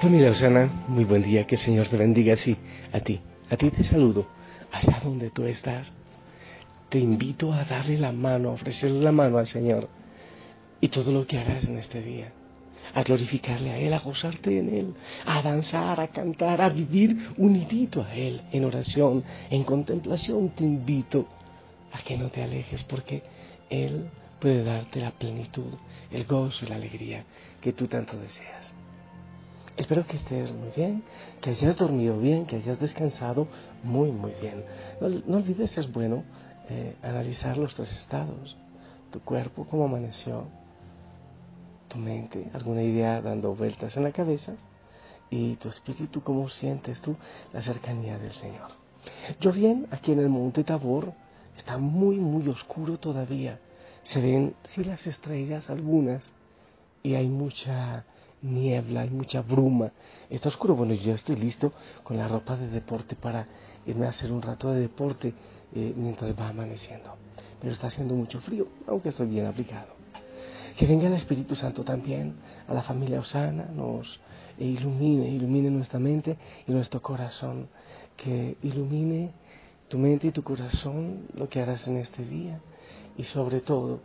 Familia Osana, muy buen día, que el Señor te bendiga así, a ti, a ti te saludo, allá donde tú estás. Te invito a darle la mano, a ofrecerle la mano al Señor y todo lo que hagas en este día, a glorificarle a Él, a gozarte en Él, a danzar, a cantar, a vivir unidito a Él, en oración, en contemplación, te invito a que no te alejes porque Él puede darte la plenitud, el gozo y la alegría que tú tanto deseas. Espero que estés muy bien, que hayas dormido bien, que hayas descansado muy, muy bien. No, olvides, es bueno eh, analizar los tres estados. Tu cuerpo, cómo amaneció, tu mente, alguna idea dando vueltas en la cabeza y tu espíritu, cómo sientes tú la cercanía del Señor. Yo bien, aquí en el monte Tabor, está muy, muy oscuro todavía. Se ven, sí, las estrellas, algunas, y hay mucha niebla, hay mucha bruma, está oscuro. Bueno, yo estoy listo con la ropa de deporte para irme a hacer un rato de deporte eh, mientras va amaneciendo. Pero está haciendo mucho frío, aunque estoy bien aplicado. Que venga el Espíritu Santo también a la familia Osana, nos ilumine, ilumine nuestra mente y nuestro corazón. Que ilumine tu mente y tu corazón lo que harás en este día. Y sobre todo,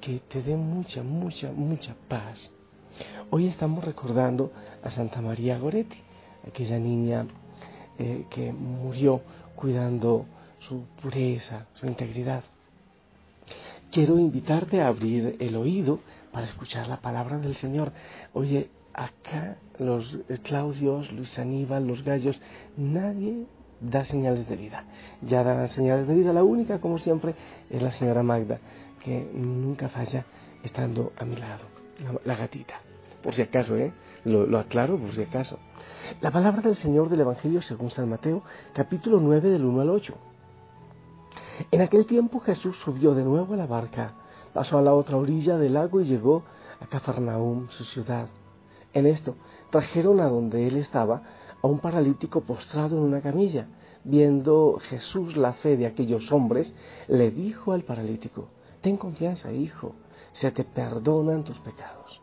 que te dé mucha, mucha, mucha paz Hoy estamos recordando a Santa María Goretti, aquella niña eh, que murió cuidando su pureza, su integridad. Quiero invitarte a abrir el oído para escuchar la palabra del Señor. Oye, acá los Claudios, Luis Aníbal, los gallos, nadie da señales de vida. Ya dan señales de vida. La única, como siempre, es la señora Magda, que nunca falla estando a mi lado, la gatita por si acaso, ¿eh? Lo, aclaro por si acaso. La palabra del Señor del Evangelio según San Mateo, capítulo 9 del 1 al 8. En aquel tiempo Jesús subió de nuevo a la barca, pasó a la otra orilla del lago y llegó a Cafarnaum, su ciudad. En esto trajeron a donde él estaba a un paralítico postrado en una camilla. Viendo Jesús la fe de aquellos hombres, le dijo al paralítico, Ten confianza, hijo, se te perdonan tus pecados.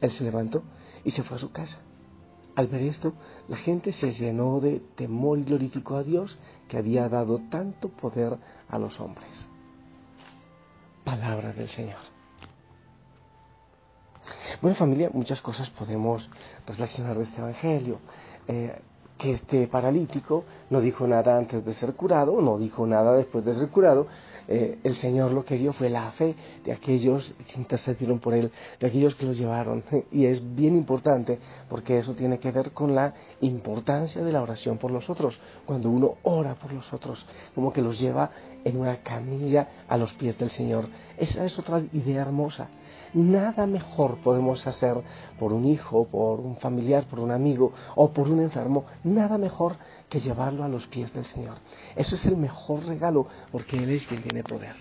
Él se levantó y se fue a su casa. Al ver esto, la gente se llenó de temor y glorificó a Dios que había dado tanto poder a los hombres. Palabra del Señor. Bueno familia, muchas cosas podemos reflexionar de este Evangelio. Eh, que este paralítico no dijo nada antes de ser curado, no dijo nada después de ser curado. Eh, el Señor lo que dio fue la fe de aquellos que intercedieron por él, de aquellos que los llevaron. Y es bien importante porque eso tiene que ver con la importancia de la oración por los otros. Cuando uno ora por los otros, como que los lleva en una camilla a los pies del Señor. Esa es otra idea hermosa. Nada mejor podemos hacer por un hijo, por un familiar, por un amigo o por un enfermo. Nada mejor que llevarlo a los pies del Señor. Eso es el mejor regalo porque Él es quien tiene poder.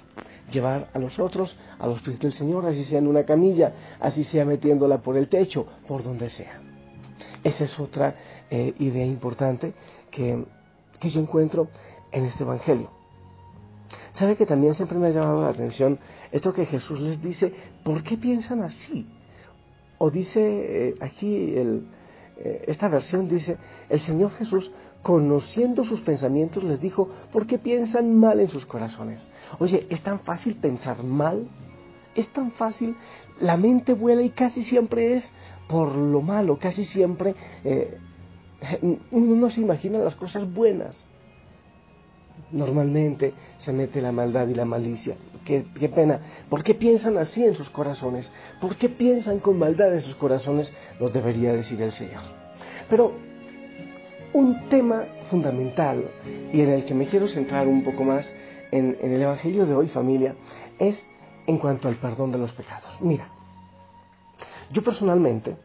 Llevar a los otros a los pies del Señor, así sea en una camilla, así sea metiéndola por el techo, por donde sea. Esa es otra eh, idea importante que, que yo encuentro en este Evangelio. ¿Sabe que también siempre me ha llamado la atención esto que Jesús les dice? ¿Por qué piensan así? O dice eh, aquí, el, eh, esta versión dice, el Señor Jesús, conociendo sus pensamientos, les dijo, ¿por qué piensan mal en sus corazones? Oye, ¿es tan fácil pensar mal? ¿Es tan fácil? La mente vuela y casi siempre es por lo malo, casi siempre eh, uno no se imagina las cosas buenas normalmente se mete la maldad y la malicia. Qué, pena. ¿Por qué piensan así en sus corazones? ¿Por qué piensan con maldad en sus corazones? Nos debería decir el Señor. Pero un tema fundamental y en el que me quiero centrar un poco más en, en el Evangelio de hoy, familia, es en cuanto al perdón de los pecados. Mira, yo personalmente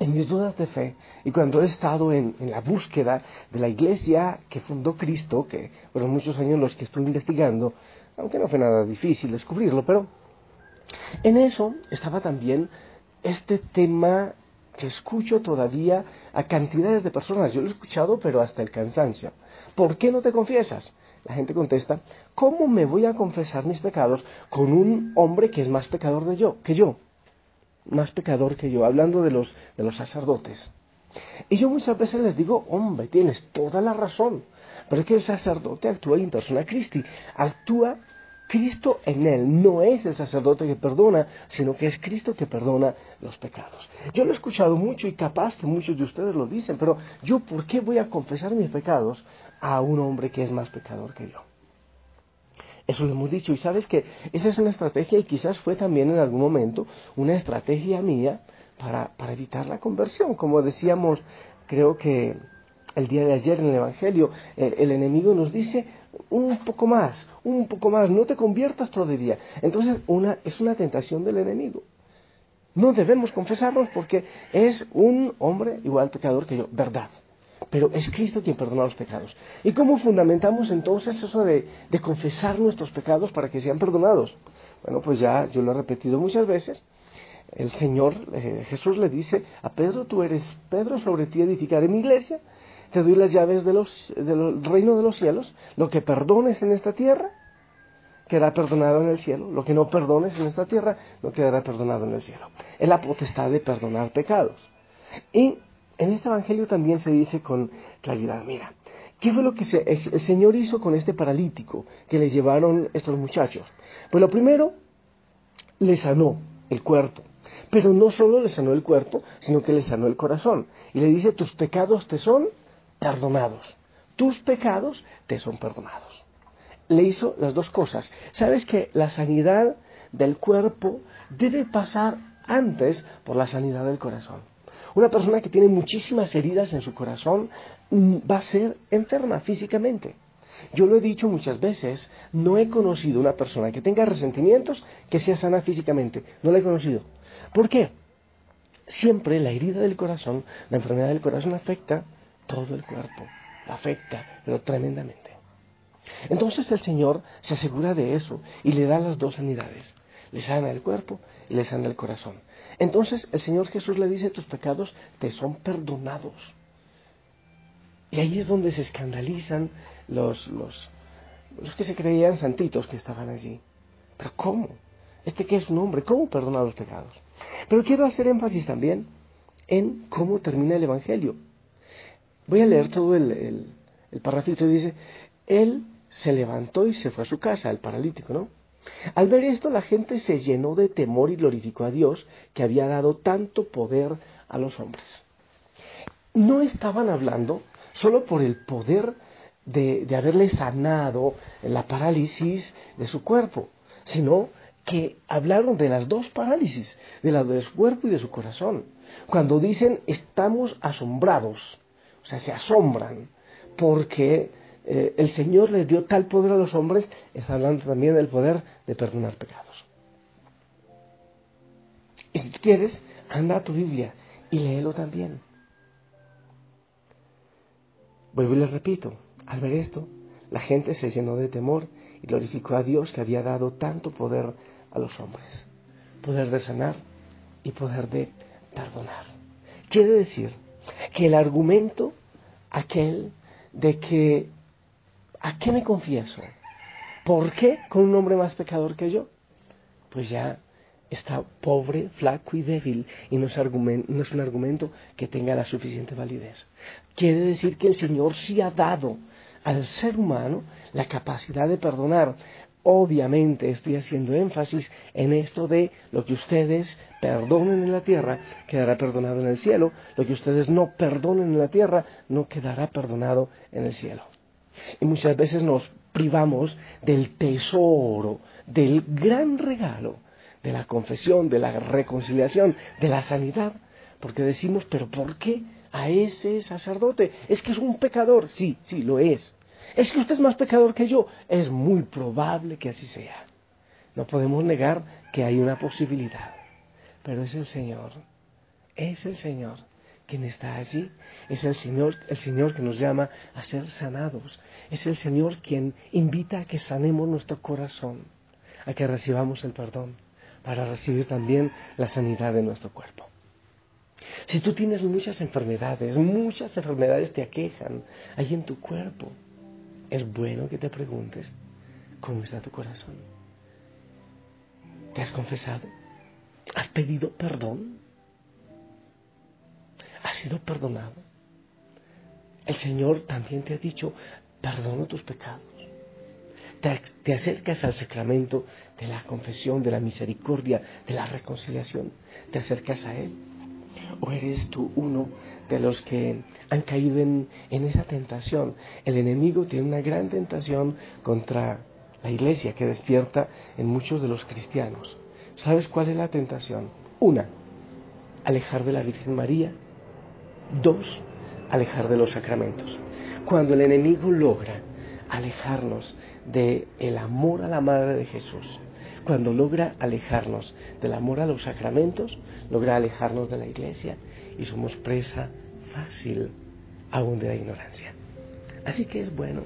en mis dudas de fe y cuando he estado en, la búsqueda de la iglesia que fundó Cristo, que fueron muchos años los que estuve investigando, aunque no fue nada difícil descubrirlo, pero en eso estaba también este tema que escucho todavía a cantidades de personas. Yo lo he escuchado, pero hasta el cansancio. ¿Por qué no te confiesas? La gente contesta, ¿cómo me voy a confesar mis pecados con un hombre que es más pecador de yo, que yo? Más pecador que yo, hablando de los, de los sacerdotes. Y yo muchas veces les digo, hombre, tienes toda la razón, pero es que el sacerdote actúa en persona Christi, actúa Cristo en él, no es el sacerdote que perdona, sino que es Cristo que perdona los pecados. Yo lo he escuchado mucho y capaz que muchos de ustedes lo dicen, pero yo, ¿por qué voy a confesar mis pecados a un hombre que es más pecador que yo? Eso lo hemos dicho. Y sabes que esa es una estrategia y quizás fue también en algún momento una estrategia mía para, para evitar la conversión. Como decíamos, creo que el día de ayer en el Evangelio, el, enemigo nos dice un poco más, un poco más, no te conviertas todavía. Entonces una, es una tentación del enemigo. No debemos confesarnos porque es un hombre igual pecador que yo, verdad pero es Cristo quien perdona los pecados. ¿Y cómo fundamentamos entonces eso de, confesar nuestros pecados para que sean perdonados? Bueno, pues ya yo lo he repetido muchas veces. El Señor, eh, Jesús le dice a Pedro, tú eres Pedro, sobre ti edificaré mi iglesia, te doy las llaves de del reino de los cielos, lo que perdones en esta tierra, quedará perdonado en el cielo, lo que no perdones en esta tierra, no quedará perdonado en el cielo. Es la potestad de perdonar pecados. Y en este Evangelio también se dice con claridad, mira, ¿qué fue lo que el Señor hizo con este paralítico que le llevaron estos muchachos? Pues lo primero, le sanó el cuerpo. Pero no solo le sanó el cuerpo, sino que le sanó el corazón. Y le dice, tus pecados te son perdonados. Tus pecados te son perdonados. Le hizo las dos cosas. ¿Sabes que la sanidad del cuerpo debe pasar antes por la sanidad del corazón? Una persona que tiene muchísimas heridas en su corazón mm, va a ser enferma físicamente. Yo lo he dicho muchas veces, no he conocido una persona que tenga resentimientos que sea sana físicamente. No la he conocido. ¿Por qué? Siempre la herida del corazón, la enfermedad del corazón afecta todo el cuerpo. afecta, pero tremendamente. Entonces el Señor se asegura de eso y le da las dos sanidades. Le sana el cuerpo y le sana el corazón. Entonces el Señor Jesús le dice, tus pecados te son perdonados. Y ahí es donde se escandalizan los, los, los que se creían santitos que estaban allí. Pero ¿cómo? Este que es un hombre, ¿cómo perdona los pecados? Pero quiero hacer énfasis también en cómo termina el Evangelio. Voy a leer todo el, el, el parrafito. Dice, Él se levantó y se fue a su casa, el paralítico, ¿no? Al ver esto, la gente se llenó de temor y glorificó a Dios que había dado tanto poder a los hombres. no estaban hablando solo por el poder de, de haberle sanado la parálisis de su cuerpo, sino que hablaron de las dos parálisis, de la de su cuerpo y de su corazón. Cuando dicen estamos asombrados, o sea, se asombran, porque eh, el Señor les dio tal poder a los hombres, está hablando también del poder de perdonar pecados. Y si quieres, anda a tu Biblia y léelo también. Vuelvo y les repito, al ver esto, la gente se llenó de temor y glorificó a Dios que había dado tanto poder a los hombres. Poder de sanar y poder de perdonar. Quiere decir que el argumento aquel de que ¿a qué me confieso? ¿Por qué con un hombre más pecador que yo? Pues ya está pobre, flaco y débil y no es, un argumento que tenga la suficiente validez. Quiere decir que el Señor sí ha dado al ser humano la capacidad de perdonar. Obviamente estoy haciendo énfasis en esto de lo que ustedes perdonen en la tierra quedará perdonado en el cielo, lo que ustedes no perdonen en la tierra no quedará perdonado en el cielo. Y muchas veces nos privamos del tesoro, del gran regalo de la confesión, de la reconciliación, de la sanidad, porque decimos, pero ¿por qué a ese sacerdote? Es que es un pecador, sí, sí, lo es. Es que usted es más pecador que yo, es muy probable que así sea. No podemos negar que hay una posibilidad, pero es el Señor, es el Señor quien está allí. Es el Señor, el Señor que nos llama a ser sanados. Es el Señor quien invita a que sanemos nuestro corazón, a que recibamos el perdón para recibir también la sanidad de nuestro cuerpo. Si tú tienes muchas enfermedades, muchas enfermedades te aquejan ahí en tu cuerpo, es bueno que te preguntes, ¿cómo está tu corazón? ¿Te has confesado? ¿Has pedido perdón? ¿Has sido perdonado? El Señor también te ha dicho, perdono tus pecados te, acercas al sacramento de la confesión, de la misericordia, de la reconciliación, te acercas a Él. ¿O eres tú uno de los que han caído en, en, esa tentación? El enemigo tiene una gran tentación contra la iglesia que despierta en muchos de los cristianos. ¿Sabes cuál es la tentación? Una, alejar de la Virgen María. Dos, alejar de los sacramentos. Cuando el enemigo logra alejarnos del el amor a la Madre de Jesús. Cuando logra alejarnos del amor a los sacramentos, logra alejarnos de la iglesia y somos presa fácil aún de la ignorancia. Así que es bueno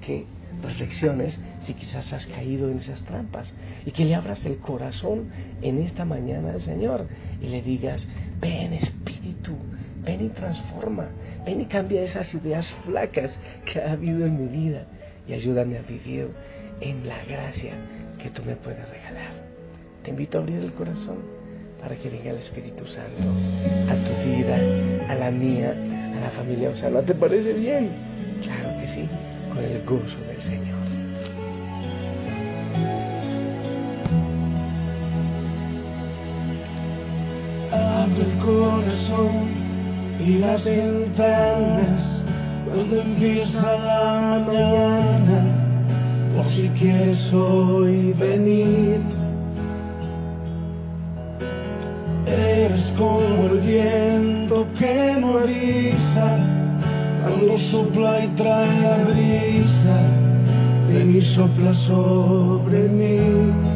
que reflexiones si quizás has caído en esas trampas y que le abras el corazón en esta mañana al Señor y le digas, ven Espíritu, ven y transforma, ven y cambia esas ideas flacas que ha habido en mi vida y ayúdame a vivir en la gracia que tú me puedes regalar. Te invito a abrir el corazón para que venga el Espíritu Santo a tu vida, a la mía, a la familia ¿No ¿Te parece bien? Claro que sí, con el gozo del Señor. Abre el corazón y las ventanas cuando empieza la mañana, por si quieres hoy venir. Eres como el viento que no avisa, cuando sopla y trae la brisa, de mi sopla sobre mí.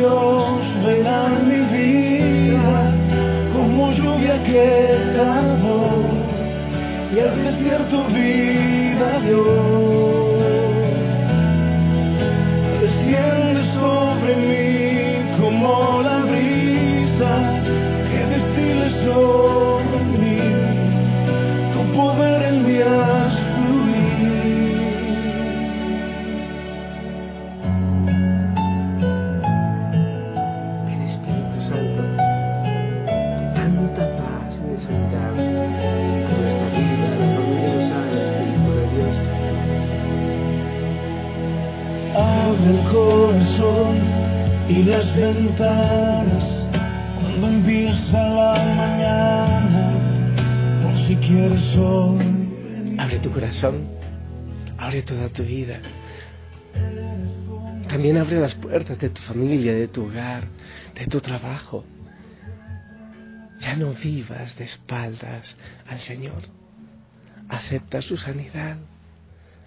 De vida. También abre las puertas de tu familia, de tu hogar, de tu trabajo. Ya no vivas de espaldas al Señor. Acepta su sanidad.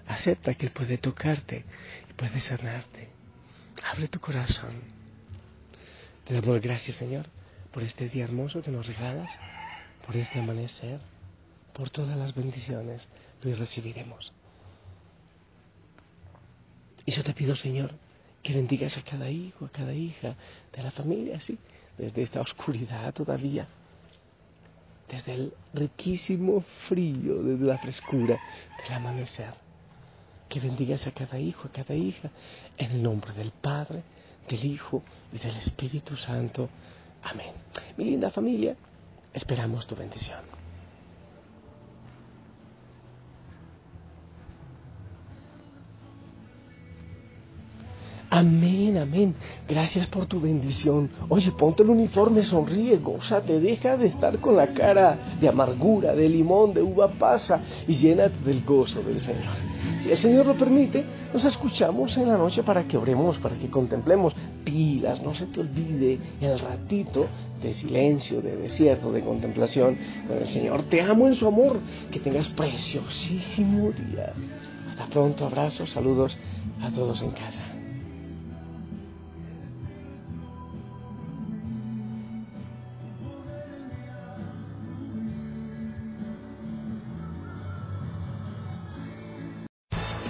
Acepta que Él puede tocarte y puede sanarte. Abre tu corazón. Te damos gracias, Señor, por este día hermoso que nos regalas, por este amanecer, por todas las bendiciones que hoy recibiremos. Y yo te pido, Señor, que bendigas a cada hijo, a cada hija de la familia, sí, desde esta oscuridad todavía, desde el riquísimo frío, desde la frescura del amanecer. Que bendigas a cada hijo, a cada hija, en el nombre del Padre, del Hijo y del Espíritu Santo. Amén. Mi linda familia, esperamos tu bendición. Amén, amén. Gracias por tu bendición. Oye, ponte el uniforme, sonríe, gózate, deja de estar con la cara de amargura, de limón, de uva pasa y llénate del gozo del Señor. Si el Señor lo permite, nos escuchamos en la noche para que oremos, para que contemplemos pilas, no se te olvide el ratito de silencio, de desierto, de contemplación con el Señor. Te amo en su amor, que tengas preciosísimo día. Hasta pronto, abrazos, saludos a todos en casa.